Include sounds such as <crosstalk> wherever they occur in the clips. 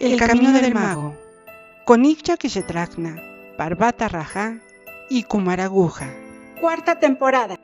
El camino del mago. Con Ikcha Kishetrakna, Parvata Raja y Kumaraguja. Cuarta temporada.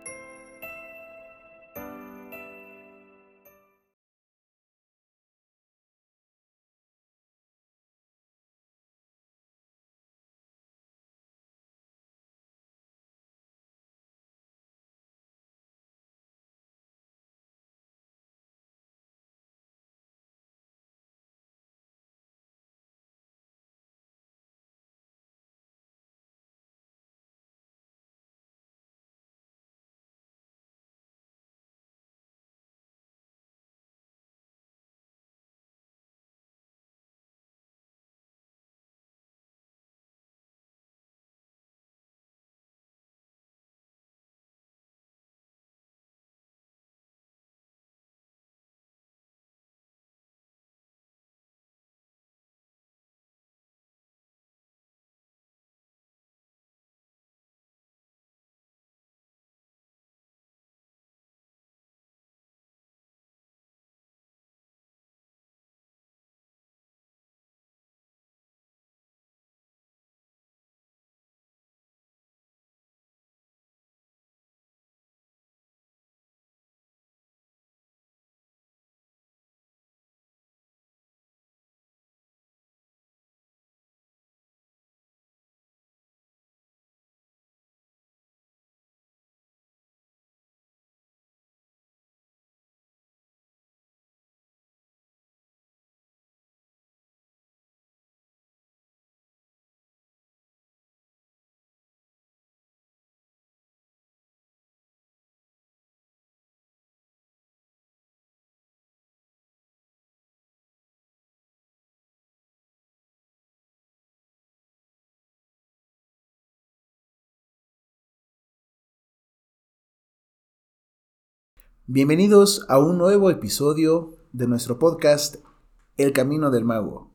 Bienvenidos a un nuevo episodio de nuestro podcast El Camino del Mago.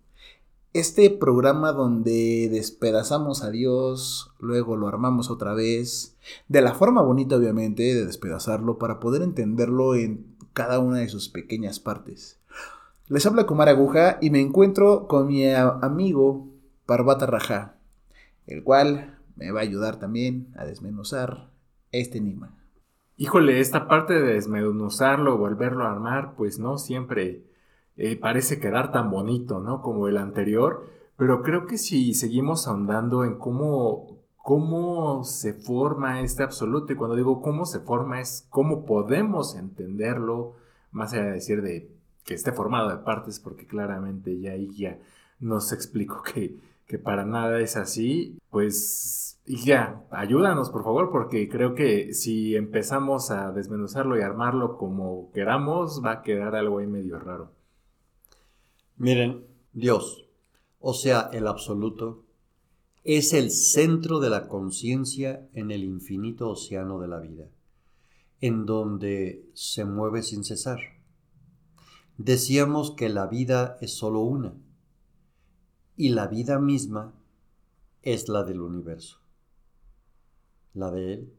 Este programa donde despedazamos a Dios, luego lo armamos otra vez, de la forma bonita obviamente de despedazarlo para poder entenderlo en cada una de sus pequeñas partes. Les habla Kumar Aguja y me encuentro con mi amigo Parvata Raja, el cual me va a ayudar también a desmenuzar este enigma. Híjole, esta parte de desmenuzarlo, volverlo a armar, pues no siempre eh, parece quedar tan bonito, ¿no? Como el anterior, pero creo que si seguimos ahondando en cómo, cómo se forma este absoluto, y cuando digo cómo se forma es cómo podemos entenderlo, más allá de decir de que esté formado de partes, porque claramente ya ahí ya nos explicó que, que para nada es así, pues ya, ayúdanos por favor, porque creo que si empezamos a desmenuzarlo y armarlo como queramos, va a quedar algo ahí medio raro. Miren, Dios, o sea, el absoluto, es el centro de la conciencia en el infinito océano de la vida, en donde se mueve sin cesar. Decíamos que la vida es solo una, y la vida misma es la del universo la de él,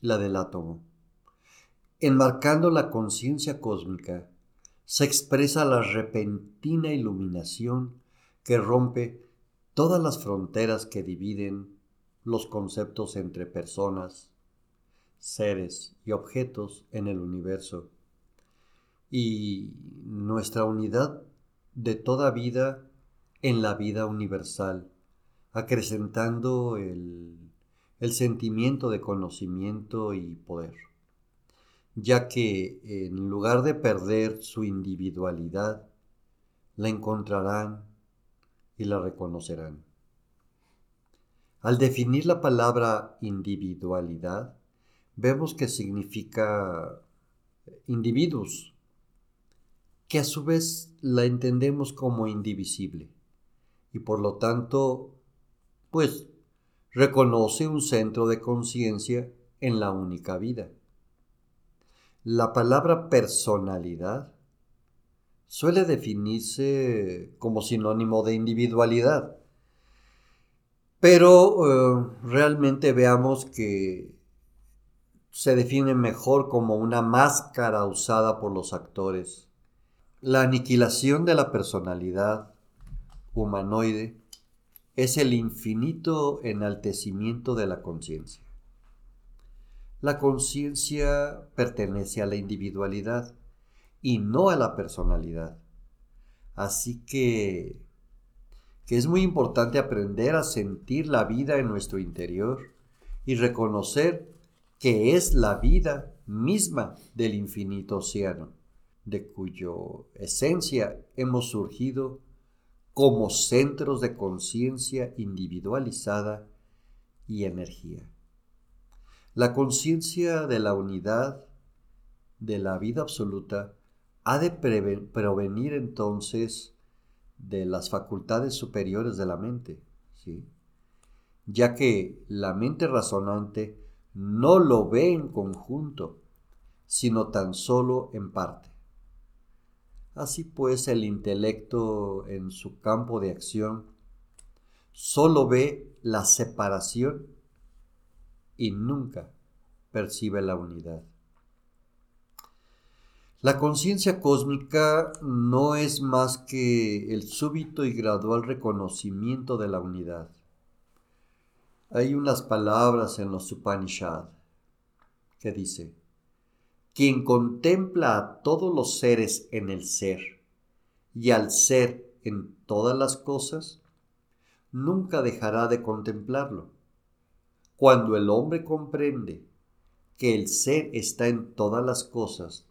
la del átomo. Enmarcando la conciencia cósmica, se expresa la repentina iluminación que rompe todas las fronteras que dividen los conceptos entre personas, seres y objetos en el universo, y nuestra unidad de toda vida en la vida universal, acrecentando el sentimiento de conocimiento y poder, ya que en lugar de perder su individualidad, la encontrarán y la reconocerán. Al definir la palabra individualidad, vemos que significa individuos, que a su vez la entendemos como indivisible y por lo tanto, pues reconoce un centro de conciencia en la única vida. La palabra personalidad suele definirse como sinónimo de individualidad, pero eh, realmente veamos que se define mejor como una máscara usada por los actores La aniquilación de la personalidad humanoide es el infinito enaltecimiento de la conciencia. La conciencia pertenece a la individualidad y no a la personalidad. Así que, que es muy importante aprender a sentir la vida en nuestro interior y reconocer que es la vida misma del infinito océano, de cuyo esencia hemos surgido como centros de conciencia individualizada y energía. La conciencia de la unidad de la vida absoluta ha de provenir entonces de las facultades superiores de la mente, ¿sí? ya que la mente razonante no lo ve en conjunto, sino tan solo en parte. Así pues, el intelecto en su campo de acción solo ve la separación y nunca percibe la unidad. La conciencia cósmica no es más que el súbito y gradual reconocimiento de la unidad. Hay unas palabras en los Upanishad que dice, quien contempla a todos los seres en el ser y al ser en todas las cosas, nunca dejará de contemplarlo. Cuando el hombre comprende que el ser está en todas las cosas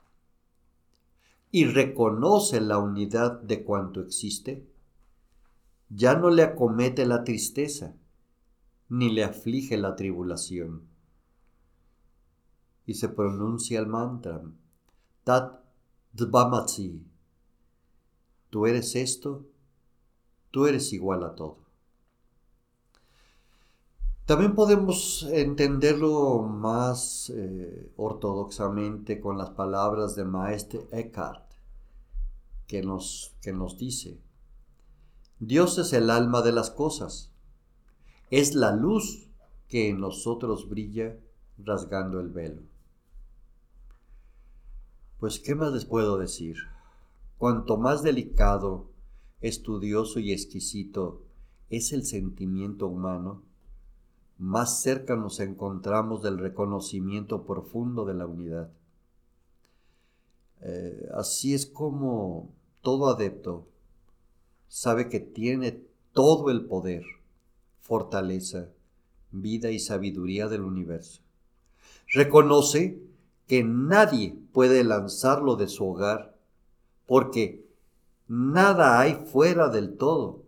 y reconoce la unidad de cuanto existe, ya no le acomete la tristeza, ni le aflige la tribulación y se pronuncia el mantra Tat Dvamatsi. Tú eres esto, tú eres igual a todo. También podemos entenderlo más eh, ortodoxamente con las palabras de Maestro Eckhart, que nos, que nos dice, Dios es el alma de las cosas, es la luz que en nosotros brilla rasgando el velo. Pues, ¿qué más les puedo decir? Cuanto más delicado, estudioso y exquisito es el sentimiento humano, más cerca nos encontramos del reconocimiento profundo de la unidad. Eh, así es como todo adepto sabe que tiene todo el poder, fortaleza, vida y sabiduría del universo. Reconoce que nadie puede lanzarlo de su hogar, porque nada hay fuera del todo.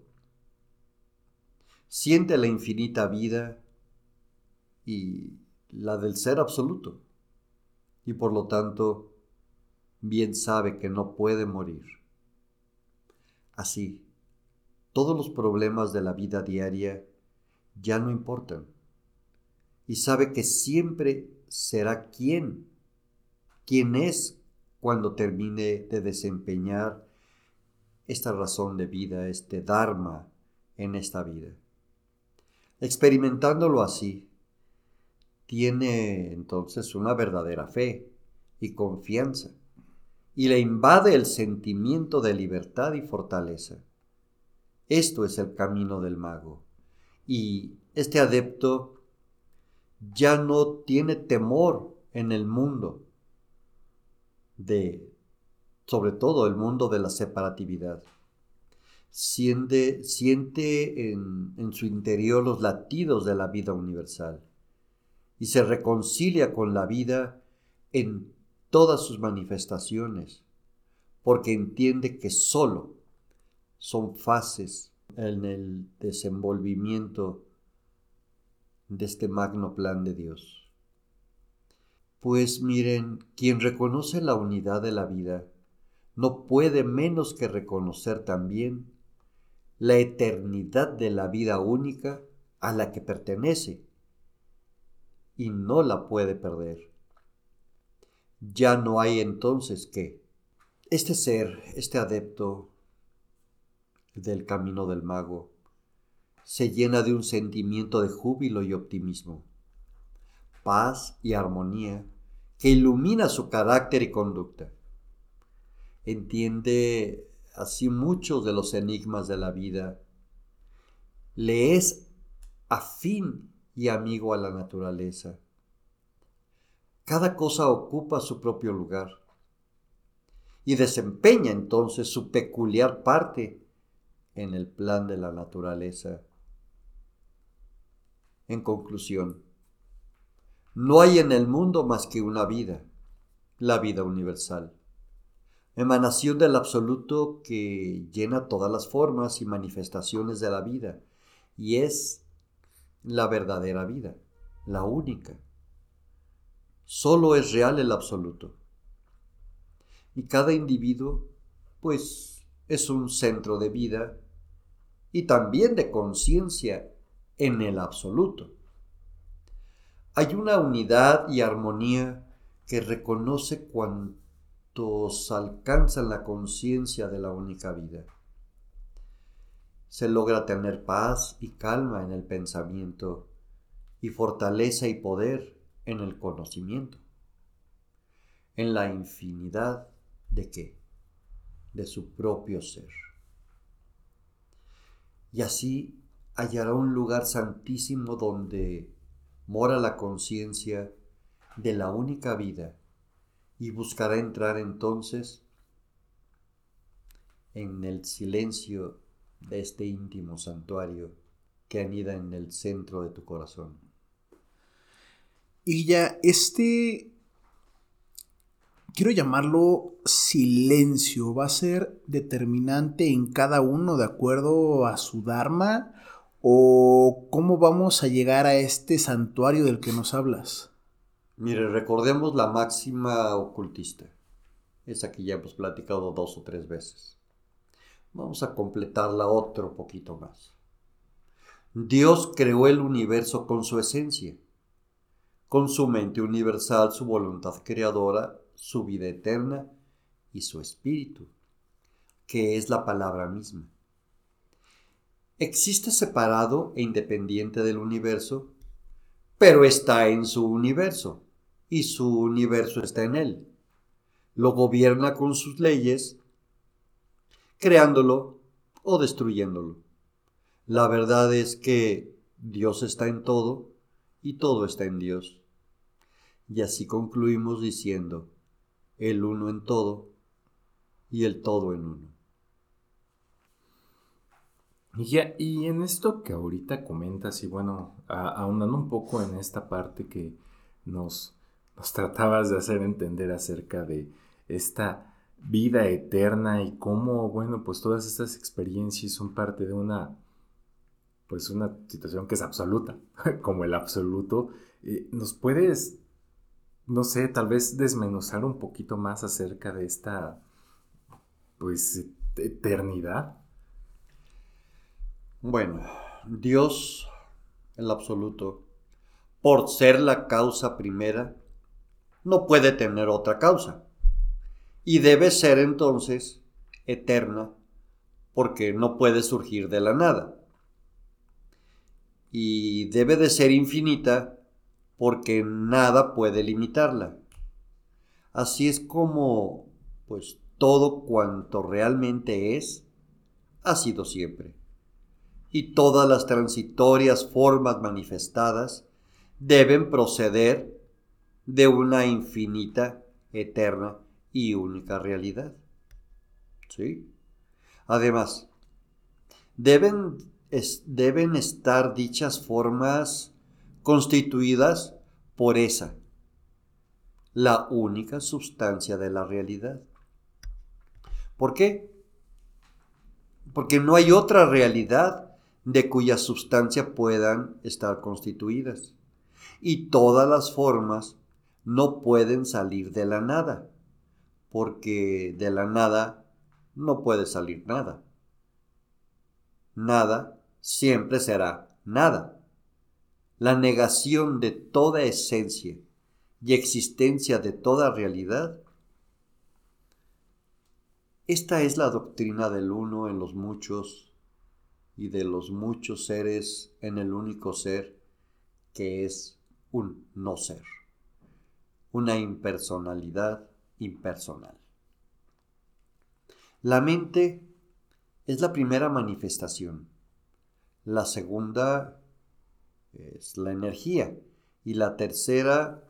Siente la infinita vida y la del ser absoluto, y por lo tanto bien sabe que no puede morir. Así, todos los problemas de la vida diaria ya no importan, y sabe que siempre será quien quién es cuando termine de desempeñar esta razón de vida, este Dharma en esta vida. Experimentándolo así, tiene entonces una verdadera fe y confianza y le invade el sentimiento de libertad y fortaleza. Esto es el camino del mago y este adepto ya no tiene temor en el mundo de, sobre todo, el mundo de la separatividad. Siente, siente en, en su interior los latidos de la vida universal y se reconcilia con la vida en todas sus manifestaciones, porque entiende que solo son fases en el desenvolvimiento de este magno plan de Dios. Pues miren, quien reconoce la unidad de la vida, no puede menos que reconocer también la eternidad de la vida única a la que pertenece y no la puede perder. Ya no hay entonces que este ser, este adepto del camino del mago, se llena de un sentimiento de júbilo y optimismo paz y armonía que ilumina su carácter y conducta. entiende así muchos de los enigmas de la vida, le es afín y amigo a la naturaleza. Cada cosa ocupa su propio lugar y desempeña entonces su peculiar parte en el plan de la naturaleza. En conclusión, no hay en el mundo más que una vida, la vida universal, emanación del absoluto que llena todas las formas y manifestaciones de la vida y es la verdadera vida, la única. Solo es real el absoluto. Y cada individuo, pues, es un centro de vida y también de conciencia en el absoluto. Hay una unidad y armonía que reconoce cuantos alcanzan la conciencia de la única vida. Se logra tener paz y calma en el pensamiento y fortaleza y poder en el conocimiento, en la infinidad de qué? De su propio ser. Y así hallará un lugar santísimo donde mora la conciencia de la única vida y buscará entrar entonces en el silencio de este íntimo santuario que anida en el centro de tu corazón. Y ya, este, quiero llamarlo silencio, va a ser determinante en cada uno de acuerdo a su Dharma o cómo vamos a llegar a este santuario del que nos hablas. Mire, recordemos la máxima ocultista, esa que ya hemos platicado dos o tres veces. Vamos a completarla otro poquito más. Dios creó el universo con su esencia con su mente universal, su voluntad creadora, su vida eterna y su espíritu, que es la palabra misma. Existe separado e independiente del universo, pero está en su universo y su universo está en él. Lo gobierna con sus leyes, creándolo o destruyéndolo. La verdad es que Dios está en todo y todo está en Dios. Y así concluimos diciendo, el uno en todo y el todo en uno. Y, y en esto que ahorita comentas, y bueno, ahondando un poco en esta parte que nos, nos tratabas de hacer entender acerca de esta vida eterna y cómo, bueno, pues todas estas experiencias son parte de una, pues una situación que es absoluta, <laughs> como el absoluto. Eh, ¿Nos puedes no sé, tal vez desmenuzar un poquito más acerca de esta, pues, eternidad. Bueno, Dios, el absoluto, por ser la causa primera, no puede tener otra causa. Y debe ser entonces eterna, porque no puede surgir de la nada. Y debe de ser infinita, porque nada puede limitarla. Así es como, pues, todo cuanto realmente es, ha sido siempre. Y todas las transitorias formas manifestadas deben proceder de una infinita, eterna y única realidad. ¿Sí? Además, deben, deben estar dichas formas constituidas por esa, la única sustancia de la realidad. ¿Por qué? Porque no hay otra realidad de cuya sustancia puedan estar constituidas. Y todas las formas no pueden salir de la nada, porque de la nada no puede salir nada. Nada siempre será nada la negación de toda esencia y existencia de toda realidad, esta es la doctrina del uno en los muchos y de los muchos seres en el único ser que es un no ser, una impersonalidad impersonal. La mente es la primera manifestación. La segunda es la energía. Y la tercera,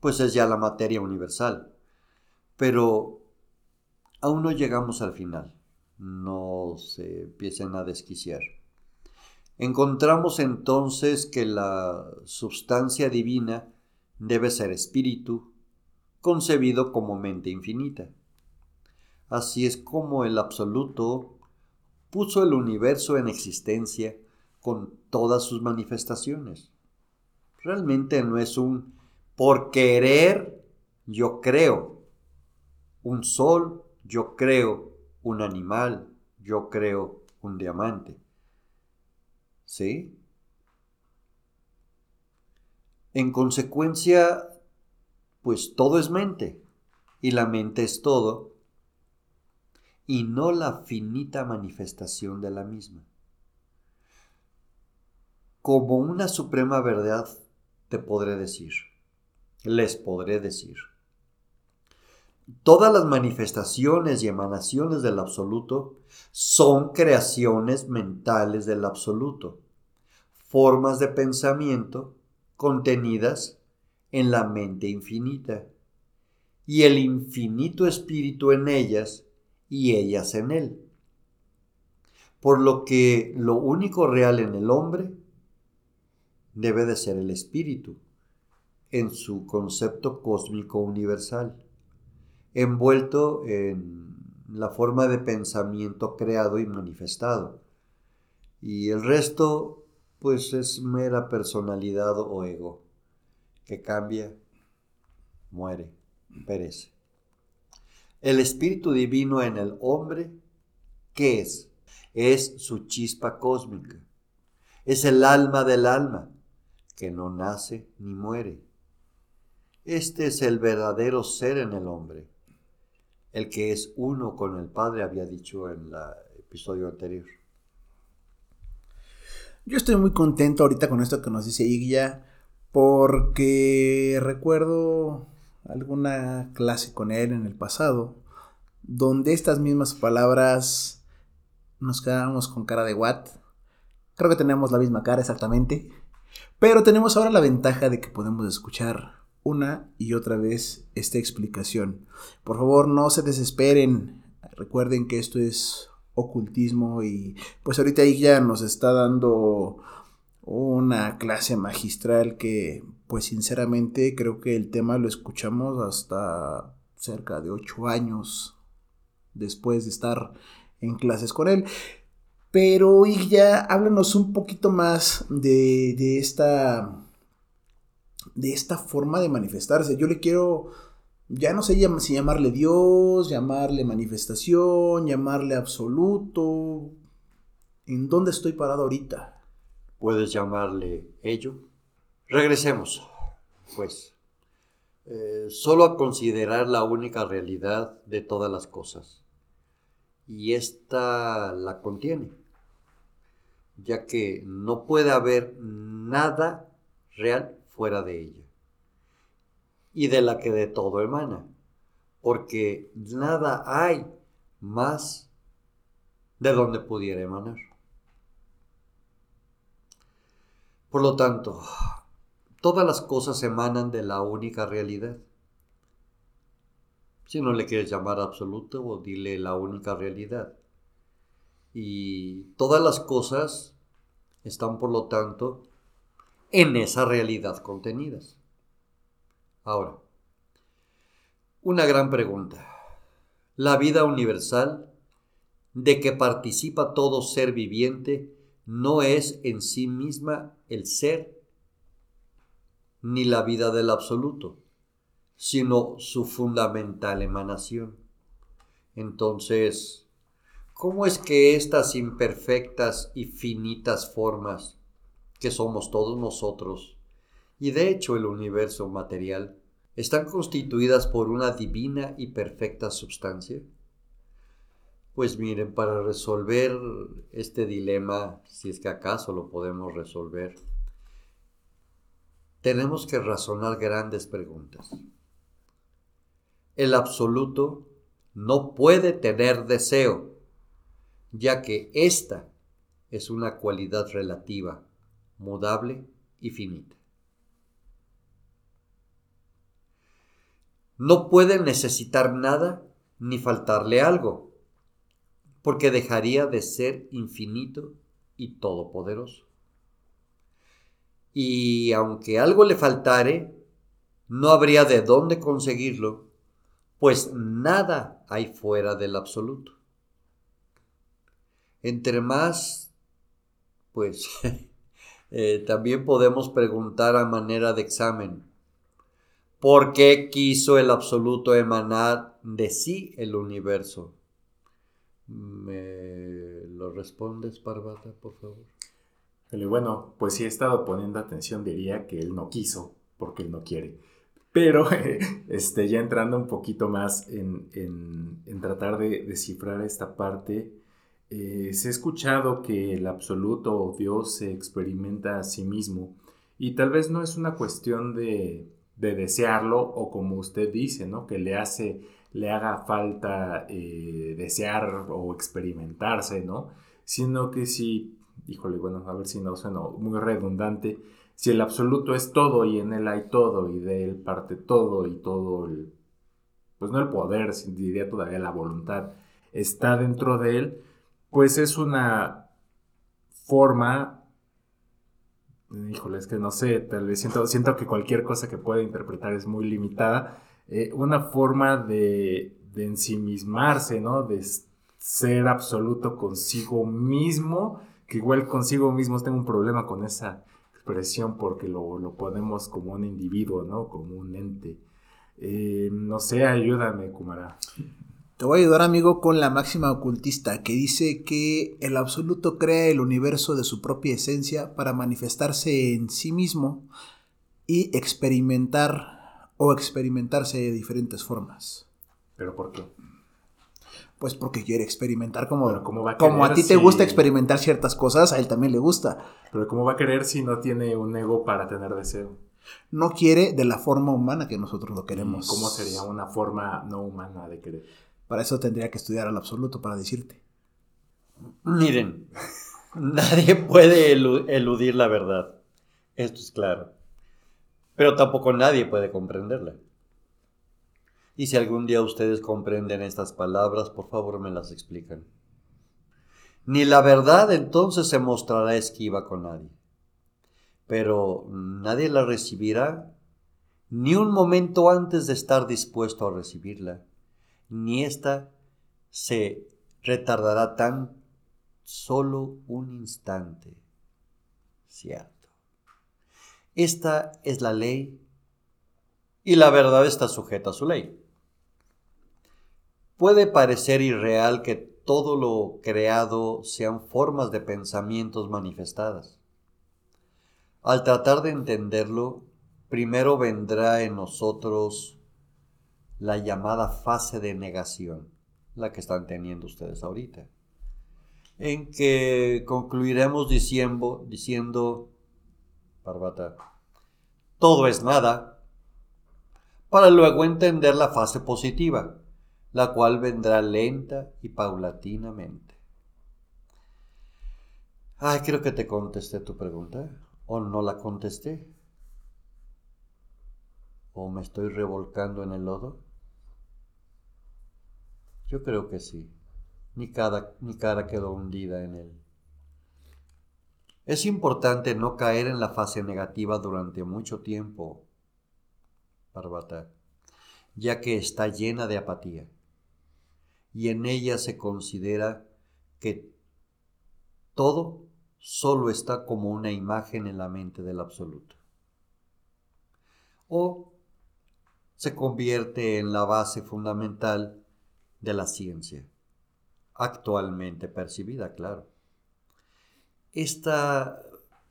pues es ya la materia universal. Pero aún no llegamos al final. No se empiecen a desquiciar. Encontramos entonces que la sustancia divina debe ser espíritu, concebido como mente infinita. Así es como el absoluto puso el universo en existencia con todas sus manifestaciones. Realmente no es un por querer yo creo, un sol yo creo, un animal yo creo, un diamante. ¿Sí? En consecuencia, pues todo es mente, y la mente es todo, y no la finita manifestación de la misma. Como una suprema verdad te podré decir, les podré decir. Todas las manifestaciones y emanaciones del absoluto son creaciones mentales del absoluto, formas de pensamiento contenidas en la mente infinita, y el infinito espíritu en ellas y ellas en él. Por lo que lo único real en el hombre debe de ser el espíritu, en su concepto cósmico universal, envuelto en la forma de pensamiento creado y manifestado. Y el resto pues es mera personalidad o ego, que cambia, muere, perece. El Espíritu Divino en el hombre, ¿qué es? Es su chispa cósmica. Es el alma del alma, que no nace ni muere. Este es el verdadero ser en el hombre, el que es uno con el Padre, había dicho en el episodio anterior. Yo estoy muy contento ahorita con esto que nos dice Igya, porque recuerdo alguna clase con él en el pasado, donde estas mismas palabras nos quedábamos con cara de what. Creo que tenemos la misma cara exactamente, pero tenemos ahora la ventaja de que podemos escuchar una y otra vez esta explicación. Por favor, no se desesperen. Recuerden que esto es ocultismo y pues ahorita ya nos está dando una clase magistral que pues sinceramente creo que el tema lo escuchamos hasta cerca de ocho años después de estar en clases con él. Pero ya háblanos un poquito más de, de esta de esta forma de manifestarse. Yo le quiero ya no sé si llamarle Dios, llamarle manifestación, llamarle absoluto. ¿En dónde estoy parado ahorita? Puedes llamarle ello. Regresemos, pues, eh, solo a considerar la única realidad de todas las cosas. Y esta la contiene, ya que no puede haber nada real fuera de ella y de la que de todo emana, porque nada hay más de donde pudiera emanar. Por lo tanto, todas las cosas emanan de la única realidad. Si no le quieres llamar absoluto, o dile la única realidad. Y todas las cosas están, por lo tanto, en esa realidad contenidas. Ahora, una gran pregunta. ¿La vida universal de que participa todo ser viviente no es en sí misma el ser ni la vida del absoluto, sino su fundamental emanación? Entonces, ¿cómo es que estas imperfectas y finitas formas que somos todos nosotros y de hecho el universo material, están constituidas por una divina y perfecta sustancia? Pues miren, para resolver este dilema, si es que acaso lo podemos resolver, tenemos que razonar grandes preguntas. El absoluto no puede tener deseo, ya que ésta es una cualidad relativa, mudable y finita. No puede necesitar nada ni faltarle algo, porque dejaría de ser infinito y todopoderoso. Y aunque algo le faltare, no habría de dónde conseguirlo, pues nada hay fuera del absoluto. Entre más, pues <laughs> eh, también podemos preguntar a manera de examen, ¿por qué quiso el absoluto emanar de sí el universo? ¿Me lo respondes, Parvata, por favor? Bueno, pues si he estado poniendo atención, diría que él no quiso, porque él no quiere. Pero <laughs> este, ya entrando un poquito más en, tratar de descifrar esta parte, eh, se ha escuchado que el absoluto o Dios se experimenta a sí mismo y tal vez no es una cuestión de, desearlo o como usted dice, ¿no? que le hace, le haga falta eh, desear o experimentarse, ¿no? sino que si, híjole, bueno, a ver si no suena muy redundante, si el absoluto es todo y en él hay todo y de él parte todo y todo el, pues no el poder, diría todavía la voluntad, está dentro de él, pues es una forma, híjole, es que no sé, tal vez siento, que cualquier cosa que pueda interpretar es muy limitada, eh, una forma de, de ensimismarse, ¿no? De ser absoluto consigo mismo, que igual consigo mismo tengo un problema con esa expresión porque lo, lo ponemos como un individuo, ¿no? Como un ente. Eh, no sé, ayúdame, Kumara. Te voy a ayudar, amigo, con la máxima ocultista que dice que el absoluto crea el universo de su propia esencia para manifestarse en sí mismo y experimentar o experimentarse de diferentes formas. ¿Pero por qué? Pues porque quiere experimentar como, ¿cómo va a, como a ti te gusta experimentar ciertas cosas, a él también le gusta. Pero ¿cómo va a querer si no tiene un ego para tener deseo? No quiere de la forma humana que nosotros lo queremos. ¿Cómo sería una forma no humana de querer? Para eso tendría que estudiar al absoluto para decirte. Miren, <laughs> nadie puede eludir la verdad. Esto es claro. Pero tampoco nadie puede comprenderla. Y si algún día ustedes comprenden estas palabras, por favor me las explican. Ni la verdad entonces se mostrará esquiva con nadie. Pero nadie la recibirá ni un momento antes de estar dispuesto a recibirla, ni ésta se retardará tan solo un instante. Cierto. Esta es la ley y la verdad está sujeta a su ley. Puede parecer irreal que todo lo creado sean formas de pensamientos manifestadas. Al tratar de entenderlo, primero vendrá en nosotros la llamada fase de negación, la que están teniendo ustedes ahorita, en que concluiremos diciendo, diciendo Parvata, todo es nada, para luego entender la fase positiva, la cual vendrá lenta y paulatinamente. Ay, creo que te contesté tu pregunta. ¿O no la contesté? ¿O me estoy revolcando en el lodo? Yo creo que sí. Mi cara, mi quedó hundida en él. Es importante no caer en la fase negativa durante mucho tiempo, Parvata, ya que está llena de apatía y en ella se considera que todo solo está como una imagen en la mente del absoluto. O se convierte en la base fundamental de la ciencia, actualmente percibida, claro. Esta,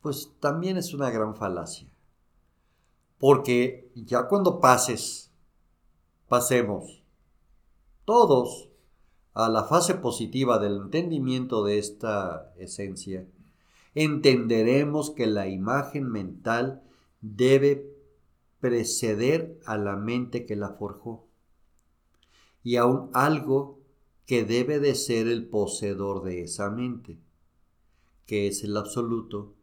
pues también es una gran falacia, porque ya cuando pases, pasemos, todos a la fase positiva del entendimiento de esta esencia, entenderemos que la imagen mental debe preceder a la mente que la forjó. Y a un algo que debe de ser el poseedor de esa mente, que es el absoluto,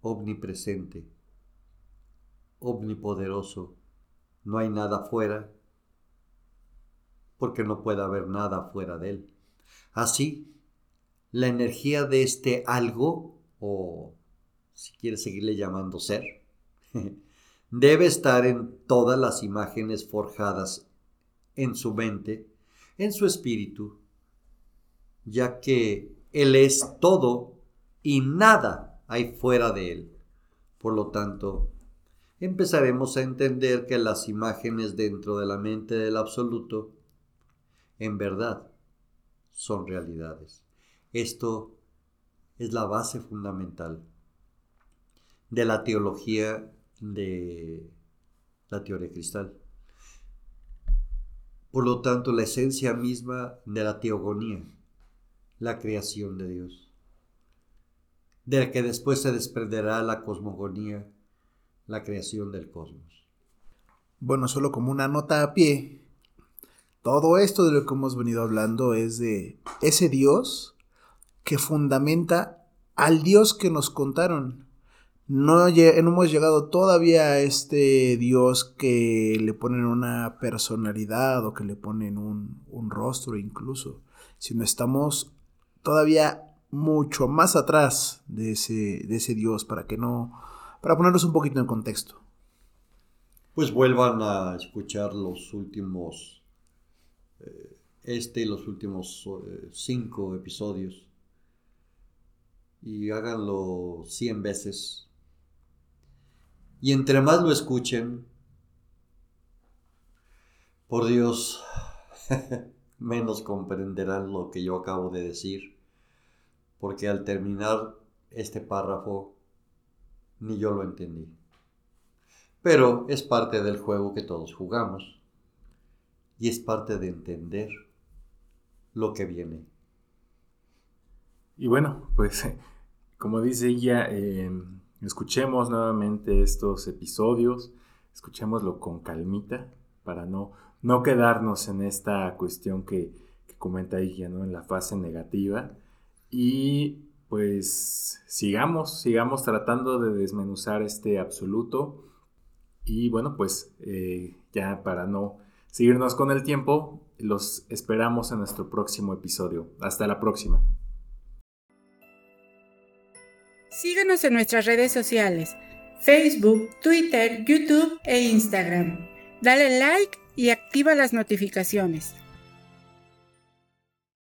omnipresente, omnipoderoso. No hay nada fuera, porque no puede haber nada fuera de él. Así, la energía de este algo, o si quieres seguirle llamando ser, <laughs> debe estar en todas las imágenes forjadas en su mente, en su espíritu, ya que Él es todo y nada hay fuera de Él. Por lo tanto, empezaremos a entender que las imágenes dentro de la mente del absoluto, en verdad, son realidades. Esto es la base fundamental de la teología de la teoría cristal. Por lo tanto, la esencia misma de la teogonía, la creación de Dios, de la que después se desprenderá la cosmogonía, la creación del cosmos. Bueno, solo como una nota a pie, todo esto de lo que hemos venido hablando es de ese Dios que fundamenta al Dios que nos contaron. No, hemos llegado todavía a este Dios que le ponen una personalidad o que le ponen un, un rostro incluso, sino estamos todavía mucho más atrás de ese, de ese Dios para que no, para ponernos un poquito en contexto. Pues vuelvan a escuchar los últimos, eh, este y los últimos eh, cinco episodios y háganlo cien veces y entre más lo escuchen, por Dios, <laughs> menos comprenderán lo que yo acabo de decir, porque al terminar este párrafo, ni yo lo entendí. Pero es parte del juego que todos jugamos y es parte de entender lo que viene. Y bueno, pues como dice ella, eh, Escuchemos nuevamente estos episodios, escuchémoslo con calmita para no, no quedarnos en esta cuestión que, comenta ella, ¿no? En la fase negativa. Y pues sigamos, sigamos tratando de desmenuzar este absoluto. Y bueno, pues eh, ya para no seguirnos con el tiempo, los esperamos en nuestro próximo episodio. Hasta la próxima. Síguenos en nuestras redes sociales, Facebook, Twitter, YouTube e Instagram. Dale like y activa las notificaciones.